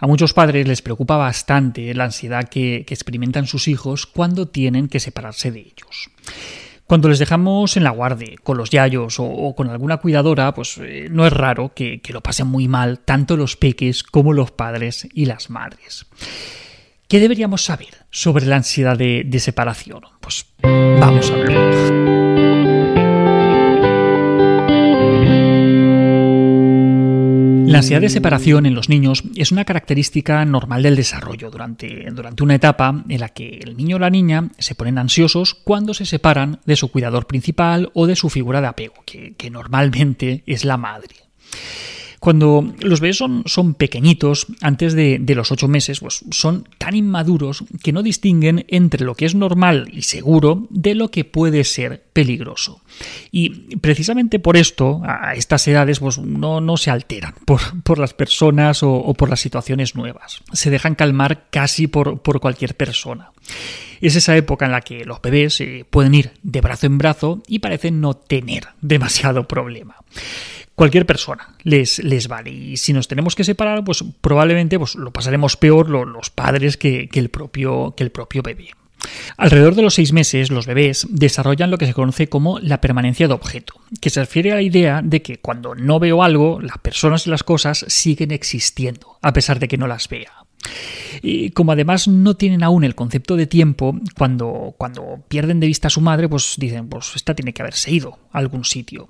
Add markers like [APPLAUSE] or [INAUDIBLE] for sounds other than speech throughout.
A muchos padres les preocupa bastante la ansiedad que, experimentan sus hijos cuando tienen que separarse de ellos. Cuando les dejamos en la guardia, con los yayos o, con alguna cuidadora, pues eh, no es raro que, lo pasen muy mal tanto los peques como los padres y las madres. ¿Qué deberíamos saber sobre la ansiedad de, de separación? Pues vamos a verlo. La ansiedad de separación en los niños es una característica normal del desarrollo durante, durante, una etapa en la que el niño o la niña se ponen ansiosos cuando se separan de su cuidador principal o de su figura de apego, que, que normalmente es la madre. Cuando los bebés son, pequeñitos, antes de, los ocho meses, pues son tan inmaduros que no distinguen entre lo que es normal y seguro de lo que puede ser peligroso. Y precisamente por esto, a estas edades, pues no, se alteran por, las personas o, por las situaciones nuevas. Se dejan calmar casi por, por cualquier persona. Es esa época en la que los bebés eh, pueden ir de brazo en brazo y parecen no tener demasiado problema cualquier persona les, les vale. Y si nos tenemos que separar, pues probablemente pues, lo pasaremos peor los padres que, el propio, que el propio bebé. Alrededor de los seis meses, los bebés desarrollan lo que se conoce como la permanencia de objeto, que se refiere a la idea de que cuando no veo algo, las personas y las cosas siguen existiendo, a pesar de que no las vea. Y como además no tienen aún el concepto de tiempo, cuando, cuando pierden de vista a su madre, pues dicen, pues esta tiene que haberse ido a algún sitio.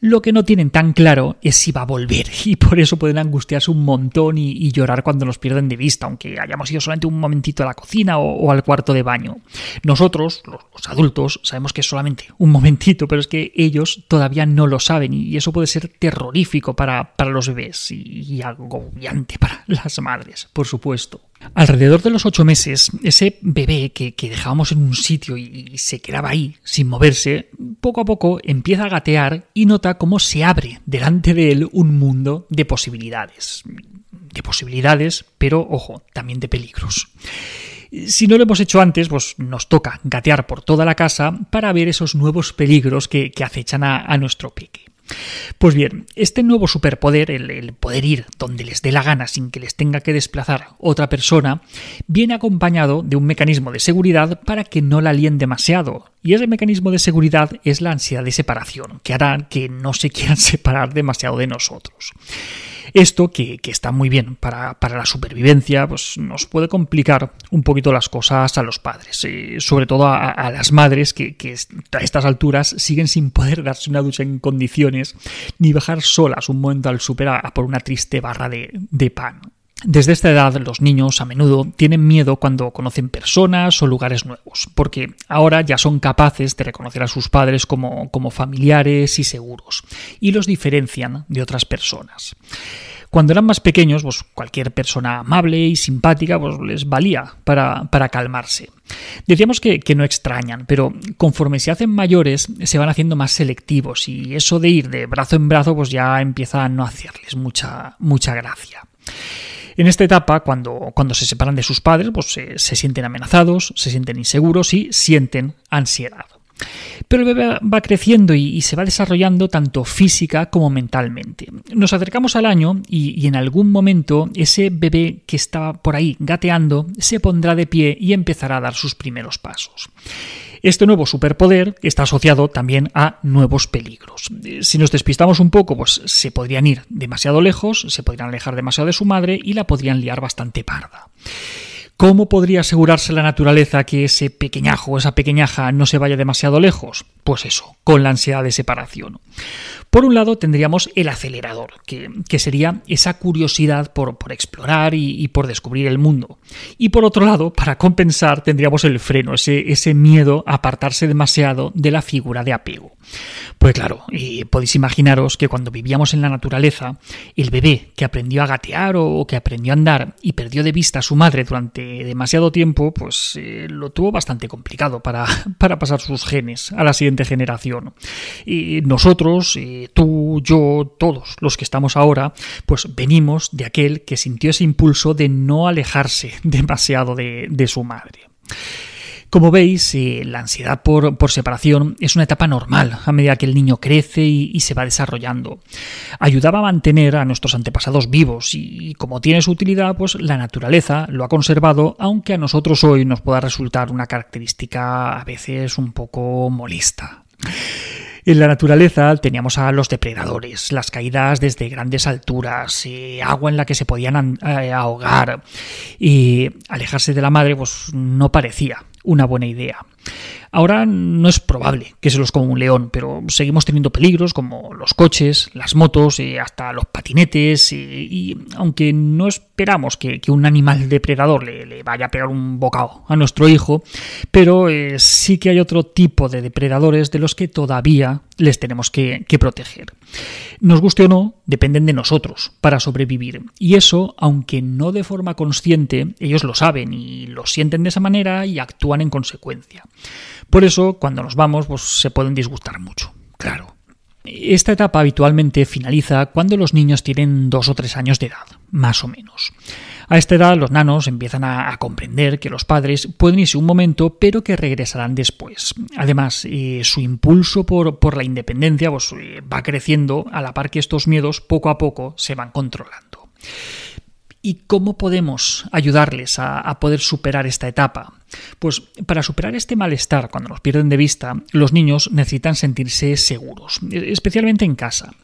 Lo que no tienen tan claro es si va a volver, [LAUGHS] y por eso pueden angustiarse un montón y, llorar cuando los pierden de vista, aunque hayamos ido solamente un momentito a la cocina o, al cuarto de baño. Nosotros, los, adultos, sabemos que es solamente un momentito, pero es que ellos todavía no lo saben, y eso puede ser terrorífico para, para los bebés y, y agobiante para [LAUGHS] las madres, por supuesto. Alrededor de los ocho meses, ese bebé que, dejábamos en un sitio y, se quedaba ahí, sin moverse, poco a poco empieza a gatear y nota cómo se abre delante de él un mundo de posibilidades. De posibilidades, pero ojo, también de peligros. Si no lo hemos hecho antes, pues nos toca gatear por toda la casa para ver esos nuevos peligros que, acechan a, nuestro peque. Pues bien, este nuevo superpoder, el, poder ir donde les dé la gana sin que les tenga que desplazar otra persona, viene acompañado de un mecanismo de seguridad para que no la líen demasiado. Y ese mecanismo de seguridad es la ansiedad de separación, que hará que no se quieran [LAUGHS] separar demasiado de nosotros. Esto, que, está muy bien para, la supervivencia, pues nos puede complicar un poquito las cosas a los padres, eh, sobre todo a, las madres que, a estas alturas siguen sin poder darse una ducha en condiciones ni bajar solas un momento al super a, por una triste barra de, de pan. Desde esta edad los niños a menudo tienen miedo cuando conocen personas o lugares nuevos, porque ahora ya son capaces de reconocer a sus padres como, como familiares y seguros, y los diferencian de otras personas. Cuando eran más pequeños, pues cualquier persona amable y simpática pues, les valía para, calmarse. Decíamos que, que, no extrañan, pero conforme se hacen mayores se van haciendo más selectivos y eso de ir de brazo en brazo pues ya empieza a no hacerles mucha, mucha gracia. En esta etapa, cuando, cuando se separan de sus padres, pues se, sienten amenazados, se sienten inseguros y sienten ansiedad. Pero el bebé va creciendo y, se va desarrollando tanto física como mentalmente. Nos acercamos al año y, en algún momento ese bebé que estaba por ahí gateando se pondrá de pie y empezará a dar sus primeros pasos. Este nuevo superpoder está asociado también a nuevos peligros. Si nos despistamos un poco, pues se podrían ir demasiado lejos, se podrían alejar demasiado de su madre y la podrían liar bastante parda. ¿Cómo podría asegurarse la naturaleza que ese pequeñajo o esa pequeñaja no se vaya demasiado lejos? Pues eso, con la ansiedad de separación. Por un lado tendríamos el acelerador, que, sería esa curiosidad por, explorar y, por descubrir el mundo. Y por otro lado, para compensar, tendríamos el freno, ese, ese miedo a apartarse demasiado de la figura de apego. Pues claro, podéis imaginaros que cuando vivíamos en la naturaleza, el bebé que aprendió a gatear o que aprendió a andar y perdió de vista a su madre durante demasiado tiempo, pues eh, lo tuvo bastante complicado para, [LAUGHS] para, pasar sus genes a la siguiente generación. Y nosotros, eh, tú, yo, todos los que estamos ahora, pues venimos de aquel que sintió ese impulso de no alejarse [LAUGHS] demasiado de, de su madre. Como veis, eh, la ansiedad por, separación es una etapa normal a medida que el niño crece y, se va desarrollando. Ayudaba a mantener a nuestros antepasados vivos y, como tiene su utilidad, pues la naturaleza lo ha conservado, aunque a nosotros hoy nos pueda resultar una característica a veces un poco molesta. En la naturaleza teníamos a los depredadores, las caídas desde grandes alturas, eh, agua en la que se podían eh, ahogar y alejarse de la madre pues no parecía una buena idea. Ahora no es probable que se los coma un león, pero seguimos teniendo peligros como los coches, las motos, y hasta los patinetes, y, aunque no esperamos que, un animal depredador le, vaya a pegar un bocado a nuestro hijo, pero eh, sí que hay otro tipo de depredadores de los que todavía les tenemos que, que proteger. Nos guste o no, dependen de nosotros para sobrevivir, y eso, aunque no de forma consciente, ellos lo saben y lo sienten de esa manera y actúan en consecuencia. Por eso, cuando nos vamos, pues, se pueden disgustar mucho, claro. Esta etapa habitualmente finaliza cuando los niños tienen dos o tres años de edad, más o menos. A esta edad los nanos empiezan a, comprender que los padres pueden irse un momento, pero que regresarán después. Además, eh, su impulso por, la independencia pues, eh, va creciendo a la par que estos miedos poco a poco se van controlando. ¿Y cómo podemos ayudarles a, poder superar esta etapa? Pues para superar este malestar cuando nos pierden de vista, los niños necesitan sentirse seguros, especialmente en casa.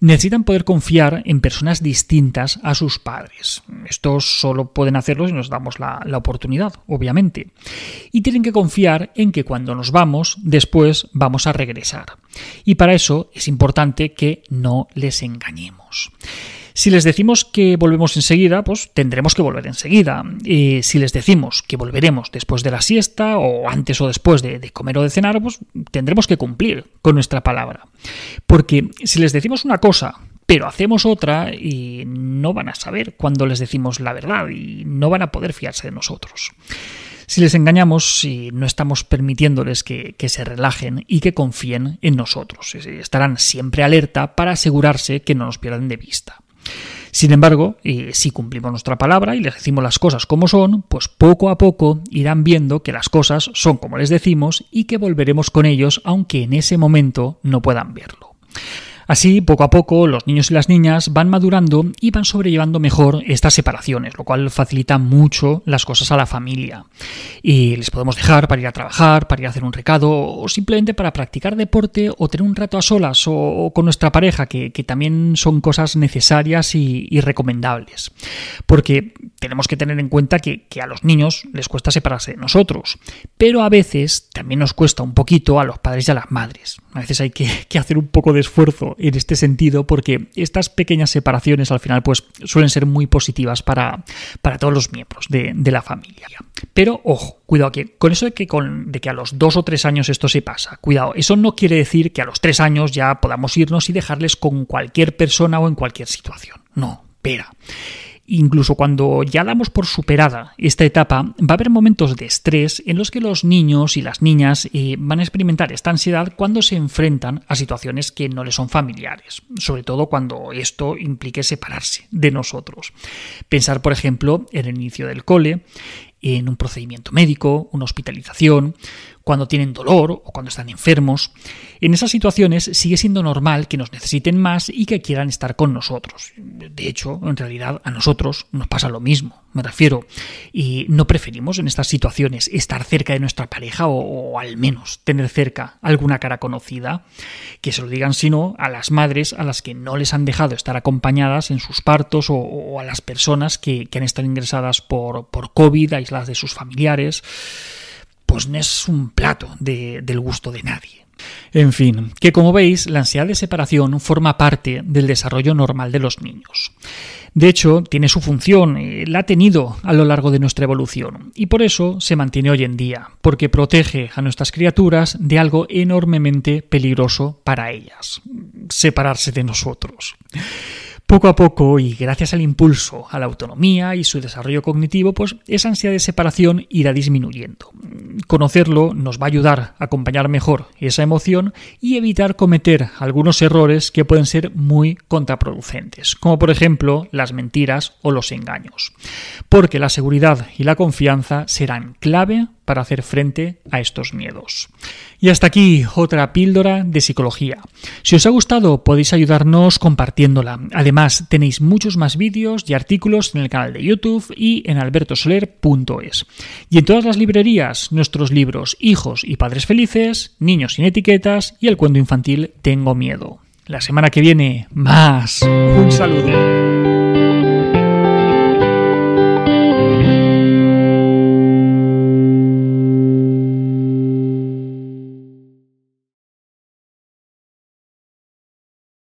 Necesitan poder confiar en personas distintas a sus padres. Esto solo pueden hacerlo si nos damos la, la oportunidad, obviamente. Y tienen que confiar en que cuando nos vamos, después vamos a regresar. Y para eso es importante que no les engañemos. Si les decimos que volvemos enseguida, pues tendremos que volver enseguida. Y si les decimos que volveremos después de la siesta o antes o después de, comer o de cenar, pues tendremos que cumplir con nuestra palabra. Porque si les decimos una cosa pero hacemos otra y no van a saber cuando les decimos la verdad y no van a poder fiarse de nosotros. Si les engañamos, y no estamos permitiéndoles que, que, se relajen y que confíen en nosotros. Estarán siempre alerta para asegurarse que no nos pierdan de vista. Sin embargo, si cumplimos nuestra palabra y les decimos las cosas como son, pues poco a poco irán viendo que las cosas son como les decimos y que volveremos con ellos aunque en ese momento no puedan verlo. Así, poco a poco, los niños y las niñas van madurando y van sobrellevando mejor estas separaciones, lo cual facilita mucho las cosas a la familia. Y les podemos dejar para ir a trabajar, para ir a hacer un recado, o simplemente para practicar deporte o tener un rato a solas o, con nuestra pareja, que, también son cosas necesarias y, recomendables. Porque tenemos que tener en cuenta que, a los niños les cuesta separarse de nosotros, pero a veces también nos cuesta un poquito a los padres y a las madres. A veces hay que, hacer un poco de esfuerzo en este sentido porque estas pequeñas separaciones al final pues suelen ser muy positivas para, para todos los miembros de, la familia. Pero ojo, cuidado que con eso de que, con, de que a los dos o tres años esto se pasa, cuidado, eso no quiere decir que a los tres años ya podamos irnos y dejarles con cualquier persona o en cualquier situación. No, espera. Incluso cuando ya damos por superada esta etapa, va a haber momentos de estrés en los que los niños y las niñas eh, van a experimentar esta ansiedad cuando se enfrentan a situaciones que no les son familiares, sobre todo cuando esto implique separarse de nosotros. Pensar, por ejemplo, en el inicio del cole, en un procedimiento médico, una hospitalización, cuando tienen dolor o cuando están enfermos. En esas situaciones sigue siendo normal que nos necesiten más y que quieran estar con nosotros. De hecho, en realidad a nosotros nos pasa lo mismo, me refiero. Y no preferimos en estas situaciones estar cerca de nuestra pareja o, al menos tener cerca alguna cara conocida. Que se lo digan sino a las madres a las que no les han dejado estar acompañadas en sus partos o, a las personas que, han estado ingresadas por, por COVID, aisladas de sus familiares pues no es un plato del gusto de nadie. En fin, que como veis, la ansiedad de separación forma parte del desarrollo normal de los niños. De hecho, tiene su función, eh, la ha tenido a lo largo de nuestra evolución, y por eso se mantiene hoy en día, porque protege a nuestras criaturas de algo enormemente peligroso para ellas, separarse de nosotros. Poco a poco y gracias al impulso a la autonomía y su desarrollo cognitivo, pues esa ansiedad de separación irá disminuyendo. Conocerlo nos va a ayudar a acompañar mejor esa emoción y evitar cometer algunos errores que pueden ser muy contraproducentes, como por ejemplo las mentiras o los engaños. Porque la seguridad y la confianza serán clave para hacer frente a estos miedos. Y hasta aquí otra píldora de psicología. Si os ha gustado podéis ayudarnos compartiéndola. Además tenéis muchos más vídeos y artículos en el canal de YouTube y en albertosoler.es. Y en todas las librerías nuestros libros Hijos y Padres Felices, Niños sin etiquetas y el cuento infantil Tengo miedo. La semana que viene, más. Un saludo.